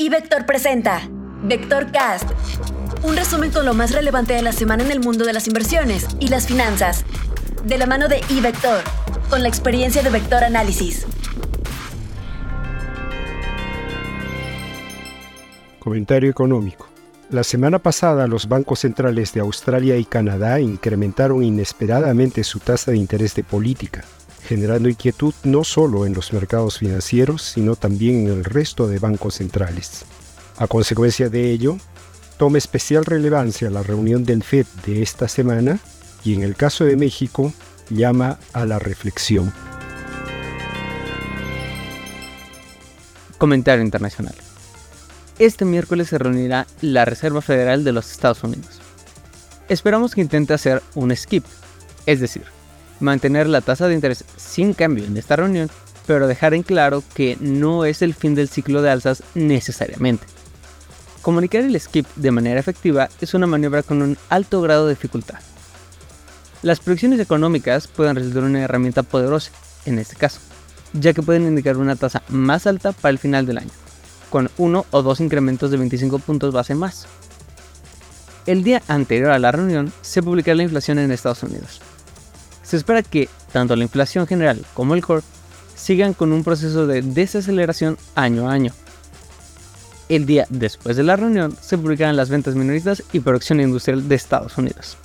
Y Vector presenta Vector Cast, un resumen con lo más relevante de la semana en el mundo de las inversiones y las finanzas, de la mano de iVector, con la experiencia de Vector Análisis. Comentario económico. La semana pasada los bancos centrales de Australia y Canadá incrementaron inesperadamente su tasa de interés de política, generando inquietud no solo en los mercados financieros, sino también en el resto de bancos centrales. A consecuencia de ello, toma especial relevancia la reunión del FED de esta semana y en el caso de México llama a la reflexión. Comentario internacional. Este miércoles se reunirá la Reserva Federal de los Estados Unidos. Esperamos que intente hacer un skip, es decir, mantener la tasa de interés sin cambio en esta reunión, pero dejar en claro que no es el fin del ciclo de alzas necesariamente. Comunicar el skip de manera efectiva es una maniobra con un alto grado de dificultad. Las proyecciones económicas pueden resultar una herramienta poderosa en este caso, ya que pueden indicar una tasa más alta para el final del año, con uno o dos incrementos de 25 puntos base más. El día anterior a la reunión se publicará la inflación en Estados Unidos, se espera que tanto la inflación general como el core sigan con un proceso de desaceleración año a año. El día después de la reunión se publicarán las ventas minoristas y producción industrial de Estados Unidos.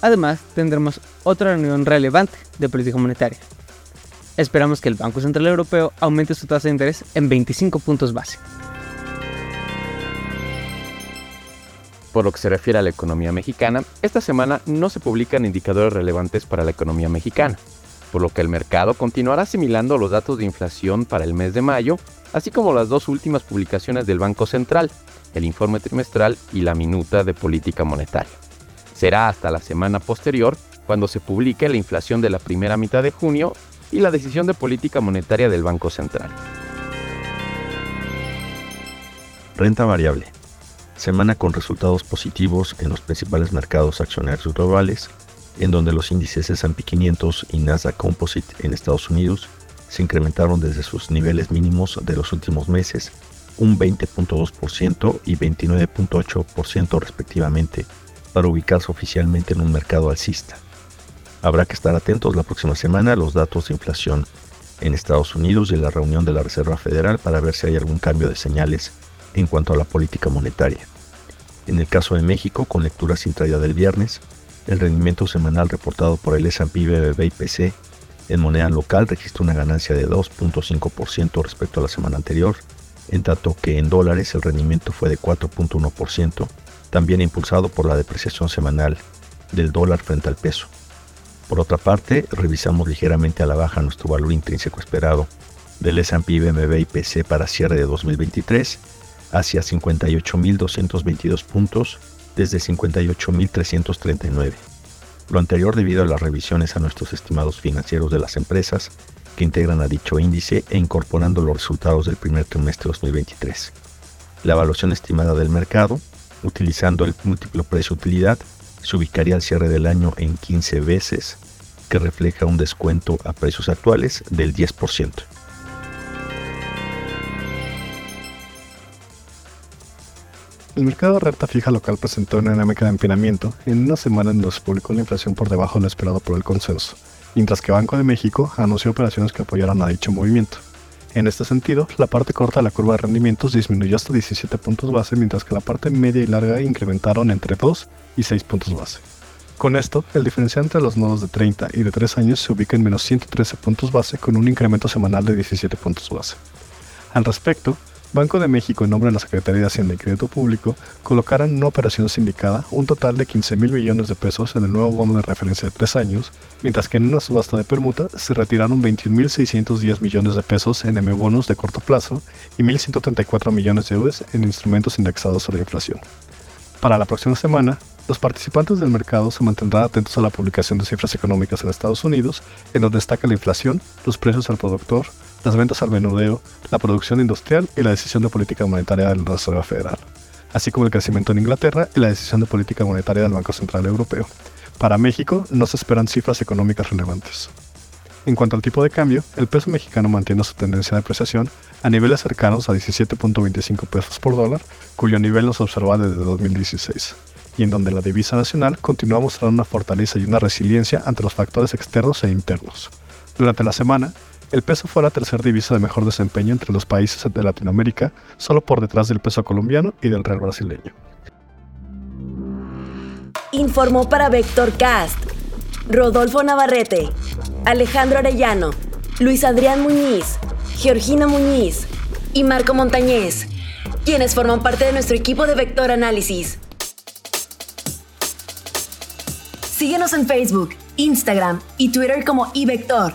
Además, tendremos otra reunión relevante de política monetaria. Esperamos que el Banco Central Europeo aumente su tasa de interés en 25 puntos base. Por lo que se refiere a la economía mexicana, esta semana no se publican indicadores relevantes para la economía mexicana, por lo que el mercado continuará asimilando los datos de inflación para el mes de mayo, así como las dos últimas publicaciones del Banco Central, el informe trimestral y la minuta de política monetaria. Será hasta la semana posterior cuando se publique la inflación de la primera mitad de junio y la decisión de política monetaria del Banco Central. Renta variable semana con resultados positivos en los principales mercados accionarios globales, en donde los índices S&P 500 y Nasdaq Composite en Estados Unidos se incrementaron desde sus niveles mínimos de los últimos meses, un 20.2% y 29.8% respectivamente, para ubicarse oficialmente en un mercado alcista. Habrá que estar atentos la próxima semana a los datos de inflación en Estados Unidos y la reunión de la Reserva Federal para ver si hay algún cambio de señales en cuanto a la política monetaria. En el caso de México, con lecturas intraída del viernes, el rendimiento semanal reportado por el S&P BBB IPC en moneda local registró una ganancia de 2.5% respecto a la semana anterior, en tanto que en dólares el rendimiento fue de 4.1%, también impulsado por la depreciación semanal del dólar frente al peso. Por otra parte, revisamos ligeramente a la baja nuestro valor intrínseco esperado del S&P BMB IPC para cierre de 2023 hacia 58.222 puntos desde 58.339. Lo anterior debido a las revisiones a nuestros estimados financieros de las empresas que integran a dicho índice e incorporando los resultados del primer trimestre de 2023. La evaluación estimada del mercado, utilizando el múltiplo precio-utilidad, se ubicaría al cierre del año en 15 veces, que refleja un descuento a precios actuales del 10%. El mercado de renta fija local presentó una dinámica de empinamiento en una semana en donde se publicó la inflación por debajo de lo esperado por el consenso, mientras que Banco de México anunció operaciones que apoyaron a dicho movimiento. En este sentido, la parte corta de la curva de rendimientos disminuyó hasta 17 puntos base, mientras que la parte media y larga incrementaron entre 2 y 6 puntos base. Con esto, el diferencial entre los nodos de 30 y de 3 años se ubica en menos 113 puntos base con un incremento semanal de 17 puntos base. Al respecto, Banco de México, en nombre de la Secretaría de Hacienda y Crédito Público, colocaron en una operación sindicada un total de 15 mil millones de pesos en el nuevo bono de referencia de tres años, mientras que en una subasta de permuta se retiraron 21.610 millones de pesos en M-bonos de corto plazo y 1.134 millones de euros en instrumentos indexados sobre inflación. Para la próxima semana, los participantes del mercado se mantendrán atentos a la publicación de cifras económicas en Estados Unidos, en donde destaca la inflación, los precios al productor, las ventas al menudeo, la producción industrial y la decisión de política monetaria de la Reserva Federal, así como el crecimiento en Inglaterra y la decisión de política monetaria del Banco Central Europeo. Para México no se esperan cifras económicas relevantes. En cuanto al tipo de cambio, el peso mexicano mantiene su tendencia de apreciación a niveles cercanos a 17.25 pesos por dólar, cuyo nivel no se observa desde 2016, y en donde la divisa nacional continúa mostrando una fortaleza y una resiliencia ante los factores externos e internos. Durante la semana, el peso fue la tercera divisa de mejor desempeño entre los países de Latinoamérica, solo por detrás del peso colombiano y del real brasileño. Informó para Vector Cast Rodolfo Navarrete, Alejandro Arellano, Luis Adrián Muñiz, Georgina Muñiz y Marco Montañez, quienes forman parte de nuestro equipo de Vector Análisis. Síguenos en Facebook, Instagram y Twitter como iVector